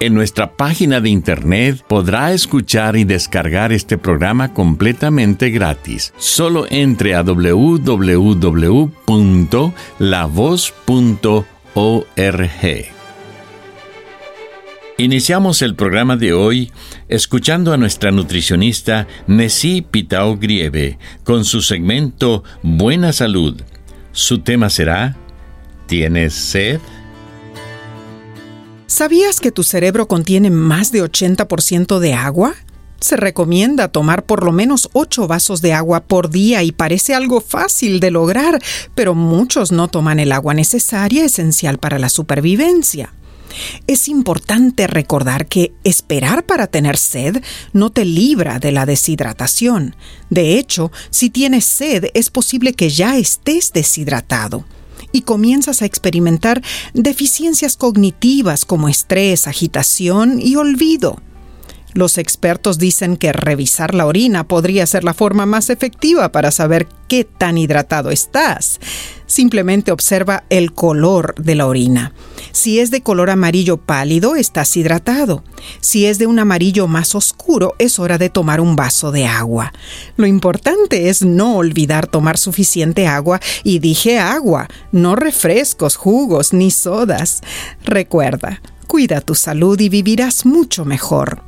En nuestra página de internet podrá escuchar y descargar este programa completamente gratis. Solo entre a www.lavoz.org. Iniciamos el programa de hoy escuchando a nuestra nutricionista Nessie Pitao Grieve con su segmento Buena Salud. Su tema será ¿Tienes sed? ¿Sabías que tu cerebro contiene más de 80% de agua? Se recomienda tomar por lo menos 8 vasos de agua por día y parece algo fácil de lograr, pero muchos no toman el agua necesaria esencial para la supervivencia. Es importante recordar que esperar para tener sed no te libra de la deshidratación. De hecho, si tienes sed es posible que ya estés deshidratado y comienzas a experimentar deficiencias cognitivas como estrés, agitación y olvido. Los expertos dicen que revisar la orina podría ser la forma más efectiva para saber qué tan hidratado estás. Simplemente observa el color de la orina. Si es de color amarillo pálido, estás hidratado. Si es de un amarillo más oscuro, es hora de tomar un vaso de agua. Lo importante es no olvidar tomar suficiente agua y dije agua, no refrescos, jugos ni sodas. Recuerda, cuida tu salud y vivirás mucho mejor.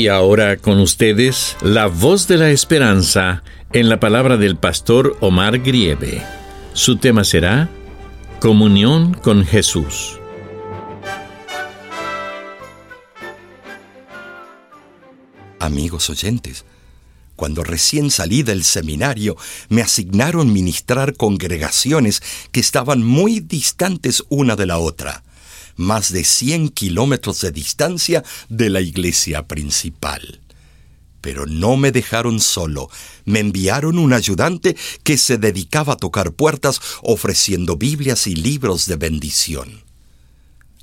Y ahora con ustedes, la voz de la esperanza en la palabra del pastor Omar Grieve. Su tema será Comunión con Jesús. Amigos oyentes, cuando recién salí del seminario me asignaron ministrar congregaciones que estaban muy distantes una de la otra más de 100 kilómetros de distancia de la iglesia principal. Pero no me dejaron solo, me enviaron un ayudante que se dedicaba a tocar puertas ofreciendo Biblias y libros de bendición.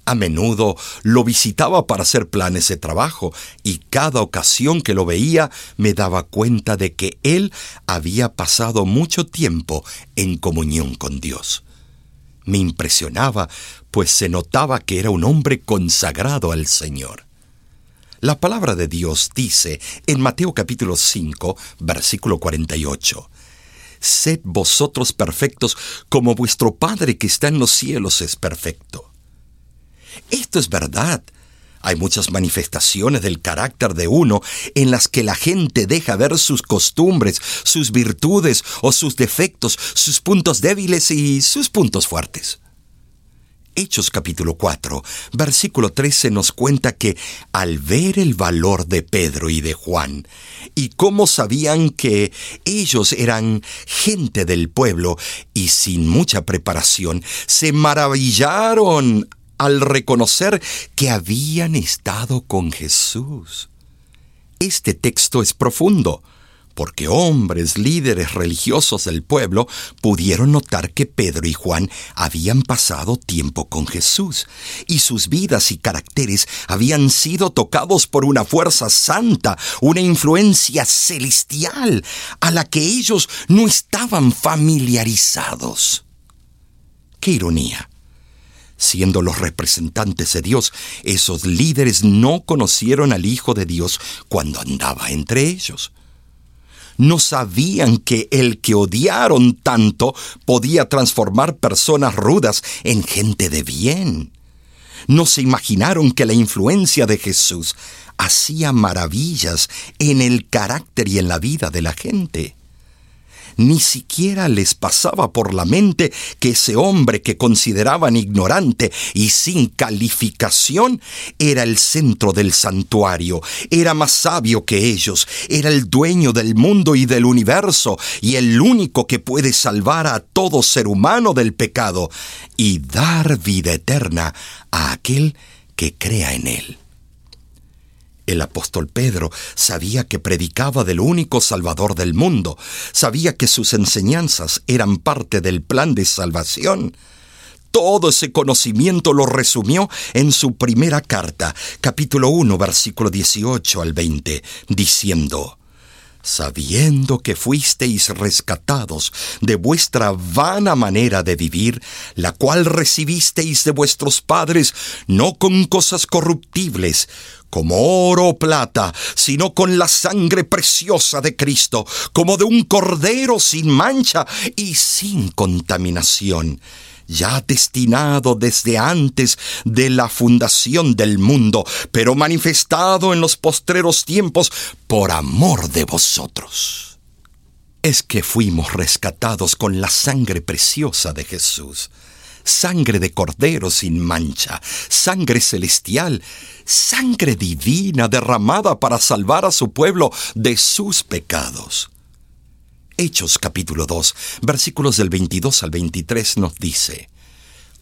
A menudo lo visitaba para hacer planes de trabajo y cada ocasión que lo veía me daba cuenta de que él había pasado mucho tiempo en comunión con Dios. Me impresionaba, pues se notaba que era un hombre consagrado al Señor. La palabra de Dios dice en Mateo capítulo 5, versículo 48, Sed vosotros perfectos como vuestro Padre que está en los cielos es perfecto. Esto es verdad. Hay muchas manifestaciones del carácter de uno en las que la gente deja ver sus costumbres, sus virtudes o sus defectos, sus puntos débiles y sus puntos fuertes. Hechos capítulo 4, versículo 13 nos cuenta que al ver el valor de Pedro y de Juan, y cómo sabían que ellos eran gente del pueblo y sin mucha preparación, se maravillaron al reconocer que habían estado con Jesús. Este texto es profundo, porque hombres líderes religiosos del pueblo pudieron notar que Pedro y Juan habían pasado tiempo con Jesús y sus vidas y caracteres habían sido tocados por una fuerza santa, una influencia celestial a la que ellos no estaban familiarizados. ¡Qué ironía! Siendo los representantes de Dios, esos líderes no conocieron al Hijo de Dios cuando andaba entre ellos. No sabían que el que odiaron tanto podía transformar personas rudas en gente de bien. No se imaginaron que la influencia de Jesús hacía maravillas en el carácter y en la vida de la gente ni siquiera les pasaba por la mente que ese hombre que consideraban ignorante y sin calificación era el centro del santuario, era más sabio que ellos, era el dueño del mundo y del universo y el único que puede salvar a todo ser humano del pecado y dar vida eterna a aquel que crea en él. El apóstol Pedro sabía que predicaba del único Salvador del mundo, sabía que sus enseñanzas eran parte del plan de salvación. Todo ese conocimiento lo resumió en su primera carta, capítulo 1, versículo 18 al 20, diciendo, sabiendo que fuisteis rescatados de vuestra vana manera de vivir, la cual recibisteis de vuestros padres, no con cosas corruptibles, como oro o plata, sino con la sangre preciosa de Cristo, como de un cordero sin mancha y sin contaminación ya destinado desde antes de la fundación del mundo, pero manifestado en los postreros tiempos por amor de vosotros. Es que fuimos rescatados con la sangre preciosa de Jesús, sangre de cordero sin mancha, sangre celestial, sangre divina derramada para salvar a su pueblo de sus pecados. Hechos capítulo 2, versículos del 22 al 23 nos dice,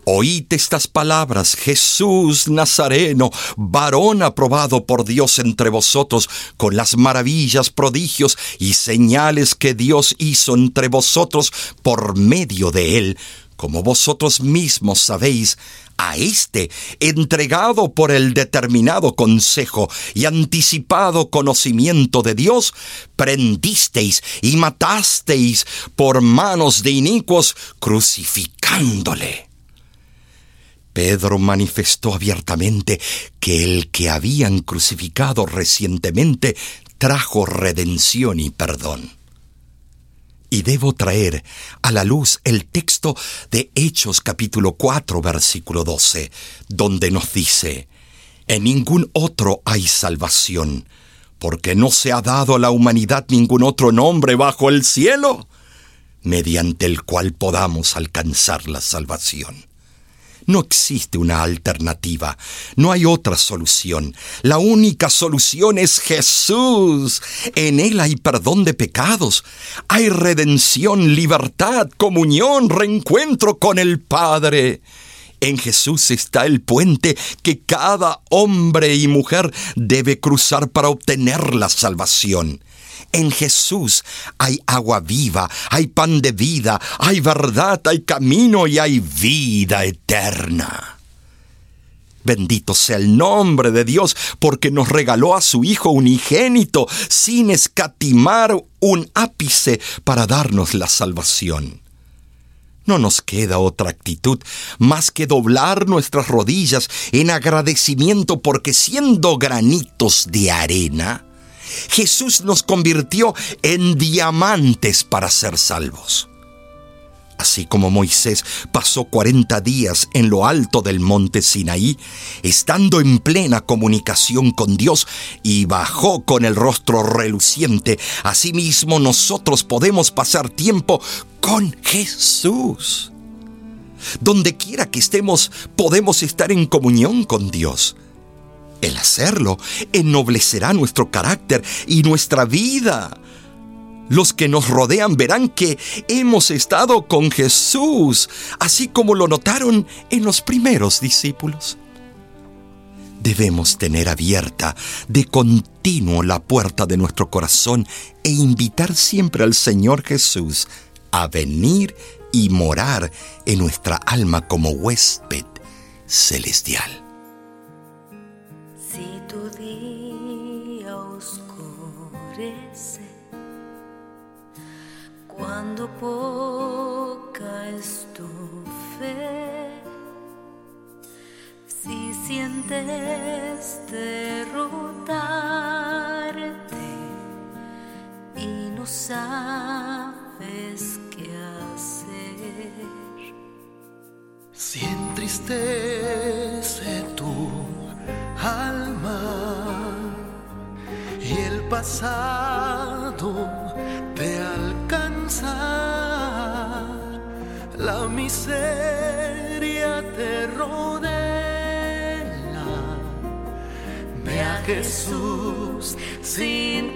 Oíd estas palabras, Jesús Nazareno, varón aprobado por Dios entre vosotros, con las maravillas, prodigios y señales que Dios hizo entre vosotros por medio de él, como vosotros mismos sabéis, a éste, entregado por el determinado consejo y anticipado conocimiento de Dios, prendisteis y matasteis por manos de inicuos, crucificándole. Pedro manifestó abiertamente que el que habían crucificado recientemente trajo redención y perdón. Y debo traer a la luz el texto de Hechos capítulo 4 versículo 12, donde nos dice, En ningún otro hay salvación, porque no se ha dado a la humanidad ningún otro nombre bajo el cielo, mediante el cual podamos alcanzar la salvación. No existe una alternativa, no hay otra solución. La única solución es Jesús. En Él hay perdón de pecados, hay redención, libertad, comunión, reencuentro con el Padre. En Jesús está el puente que cada hombre y mujer debe cruzar para obtener la salvación. En Jesús hay agua viva, hay pan de vida, hay verdad, hay camino y hay vida eterna. Bendito sea el nombre de Dios porque nos regaló a su Hijo unigénito sin escatimar un ápice para darnos la salvación. No nos queda otra actitud más que doblar nuestras rodillas en agradecimiento porque siendo granitos de arena, Jesús nos convirtió en diamantes para ser salvos. Así como Moisés pasó 40 días en lo alto del monte Sinaí, estando en plena comunicación con Dios y bajó con el rostro reluciente, asimismo nosotros podemos pasar tiempo con Jesús. Donde quiera que estemos, podemos estar en comunión con Dios. El hacerlo ennoblecerá nuestro carácter y nuestra vida. Los que nos rodean verán que hemos estado con Jesús, así como lo notaron en los primeros discípulos. Debemos tener abierta de continuo la puerta de nuestro corazón e invitar siempre al Señor Jesús a venir y morar en nuestra alma como huésped celestial. Cuando poca es tu fe, si sientes derrotarte y no sabes qué hacer. Si entristece tu alma y el pasado la miseria te rodea. Ve a Jesús sin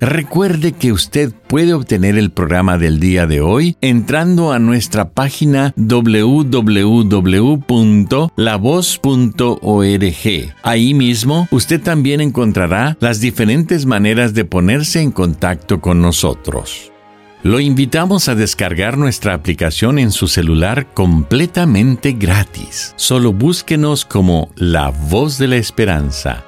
Recuerde que usted puede obtener el programa del día de hoy entrando a nuestra página www.lavoz.org. Ahí mismo usted también encontrará las diferentes maneras de ponerse en contacto con nosotros. Lo invitamos a descargar nuestra aplicación en su celular completamente gratis. Solo búsquenos como La Voz de la Esperanza.